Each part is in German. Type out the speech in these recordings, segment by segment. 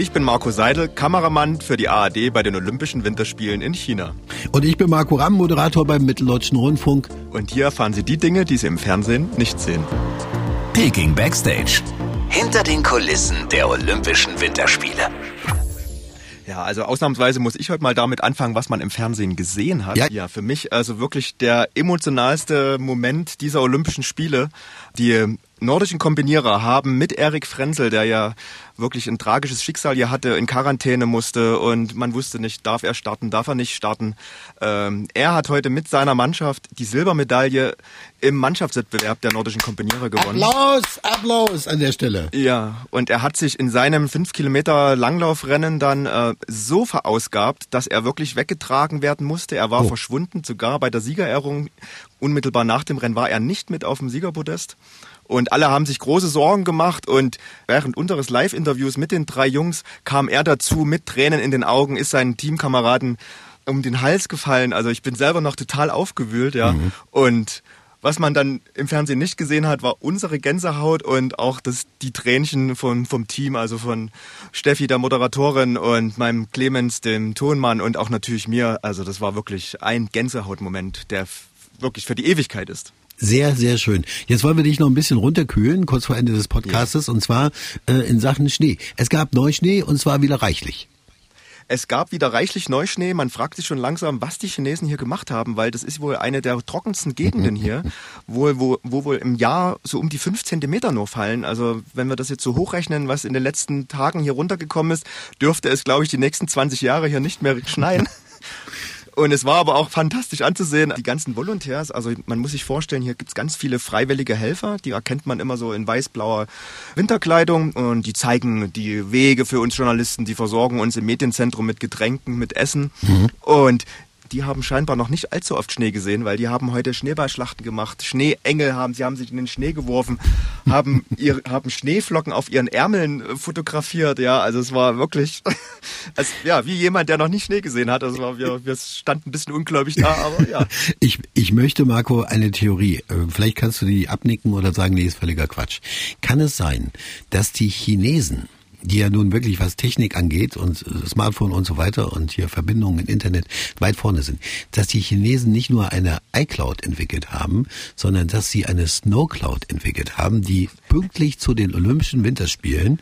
Ich bin Marco Seidel, Kameramann für die ARD bei den Olympischen Winterspielen in China. Und ich bin Marco Ramm, Moderator beim Mitteldeutschen Rundfunk. Und hier erfahren Sie die Dinge, die Sie im Fernsehen nicht sehen. Peking Backstage. Hinter den Kulissen der Olympischen Winterspiele. Ja, also ausnahmsweise muss ich heute mal damit anfangen, was man im Fernsehen gesehen hat. Ja, ja für mich also wirklich der emotionalste Moment dieser Olympischen Spiele. Die nordischen Kombinierer haben mit Erik Frenzel, der ja wirklich ein tragisches Schicksal hier hatte, in Quarantäne musste und man wusste nicht, darf er starten, darf er nicht starten. Ähm, er hat heute mit seiner Mannschaft die Silbermedaille im Mannschaftswettbewerb der nordischen Kombinierer gewonnen. Applaus, Applaus an der Stelle. Ja, und er hat sich in seinem 5 Kilometer Langlaufrennen dann äh, so verausgabt, dass er wirklich weggetragen werden musste. Er war oh. verschwunden, sogar bei der Siegerehrung. Unmittelbar nach dem Rennen war er nicht mit auf dem Siegerpodest. Und alle haben sich große Sorgen gemacht und während unseres Live-Interviews mit den drei Jungs kam er dazu mit Tränen in den Augen, ist seinen Teamkameraden um den Hals gefallen. Also ich bin selber noch total aufgewühlt, ja. Mhm. Und was man dann im Fernsehen nicht gesehen hat, war unsere Gänsehaut und auch das, die Tränchen von, vom Team, also von Steffi, der Moderatorin und meinem Clemens, dem Tonmann und auch natürlich mir. Also das war wirklich ein Gänsehautmoment, der wirklich für die Ewigkeit ist. Sehr, sehr schön. Jetzt wollen wir dich noch ein bisschen runterkühlen, kurz vor Ende des Podcastes, ja. und zwar äh, in Sachen Schnee. Es gab Neuschnee und zwar wieder reichlich. Es gab wieder reichlich Neuschnee. Man fragt sich schon langsam, was die Chinesen hier gemacht haben, weil das ist wohl eine der trockensten Gegenden hier, wo, wo, wo wohl im Jahr so um die fünf Zentimeter nur fallen. Also wenn wir das jetzt so hochrechnen, was in den letzten Tagen hier runtergekommen ist, dürfte es, glaube ich, die nächsten 20 Jahre hier nicht mehr schneien. Und es war aber auch fantastisch anzusehen. Die ganzen Volontärs, also man muss sich vorstellen, hier gibt's ganz viele freiwillige Helfer, die erkennt man immer so in weiß-blauer Winterkleidung und die zeigen die Wege für uns Journalisten, die versorgen uns im Medienzentrum mit Getränken, mit Essen. Mhm. Und die haben scheinbar noch nicht allzu oft Schnee gesehen, weil die haben heute Schneeballschlachten gemacht. Schneeengel haben, sie haben sich in den Schnee geworfen, haben ihr, haben Schneeflocken auf ihren Ärmeln äh, fotografiert. Ja, also es war wirklich, also, ja, wie jemand, der noch nie Schnee gesehen hat. Also wir, wir standen ein bisschen ungläubig da, aber ja. Ich, ich möchte, Marco, eine Theorie. Äh, vielleicht kannst du die abnicken oder sagen, nee, ist völliger Quatsch. Kann es sein, dass die Chinesen die ja nun wirklich was Technik angeht und Smartphone und so weiter und hier Verbindungen im Internet weit vorne sind, dass die Chinesen nicht nur eine iCloud entwickelt haben, sondern dass sie eine Snowcloud entwickelt haben, die pünktlich zu den Olympischen Winterspielen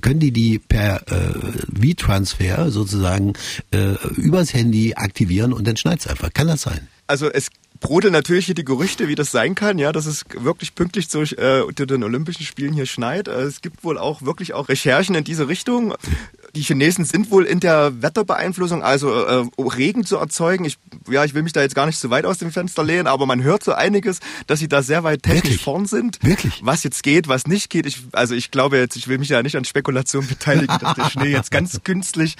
können die die per äh, V-Transfer sozusagen äh, übers Handy aktivieren und dann schneit's einfach. Kann das sein? Also es brodeln natürlich hier die Gerüchte, wie das sein kann, ja, dass es wirklich pünktlich zu, äh, unter den Olympischen Spielen hier schneit. Äh, es gibt wohl auch wirklich auch Recherchen in diese Richtung die Chinesen sind wohl in der Wetterbeeinflussung, also äh, Regen zu erzeugen. Ich, ja, ich will mich da jetzt gar nicht so weit aus dem Fenster lehnen, aber man hört so einiges, dass sie da sehr weit technisch Wirklich? vorn sind. Wirklich? Was jetzt geht, was nicht geht. Ich, also ich glaube jetzt, ich will mich ja nicht an Spekulationen beteiligen, dass der Schnee jetzt ganz künstlich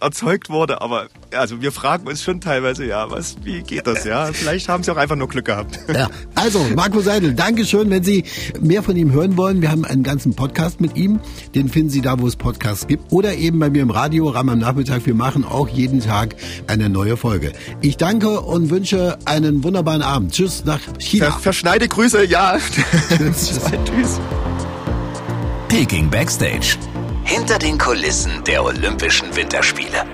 erzeugt wurde, aber also wir fragen uns schon teilweise, ja, was, wie geht das, ja? Vielleicht haben sie auch einfach nur Glück gehabt. Ja, also Marco Seidel, Dankeschön, wenn Sie mehr von ihm hören wollen. Wir haben einen ganzen Podcast mit ihm, den finden Sie da, wo es Podcasts gibt oder eben bei mir im Radio, Ram am Nachmittag. Wir machen auch jeden Tag eine neue Folge. Ich danke und wünsche einen wunderbaren Abend. Tschüss nach China. Ver verschneide Grüße, ja. Tschüss. Tschüss. Peking Backstage. Hinter den Kulissen der Olympischen Winterspiele.